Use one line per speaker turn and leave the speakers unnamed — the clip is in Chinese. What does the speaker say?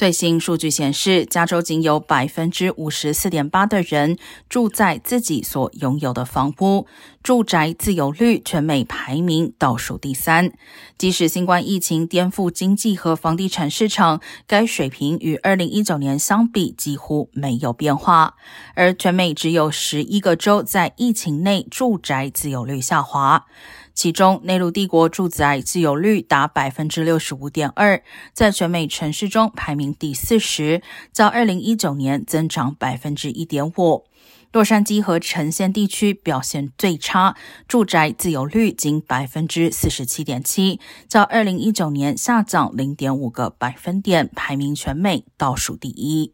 最新数据显示，加州仅有百分之五十四点八的人住在自己所拥有的房屋，住宅自有率全美排名倒数第三。即使新冠疫情颠覆经济和房地产市场，该水平与二零一九年相比几乎没有变化。而全美只有十一个州在疫情内住宅自有率下滑。其中，内陆帝国住宅自有率达百分之六十五点二，在全美城市中排名第四十，较二零一九年增长百分之一点五。洛杉矶和城县地区表现最差，住宅自有率仅百分之四十七点七，较二零一九年下降零点五个百分点，排名全美倒数第一。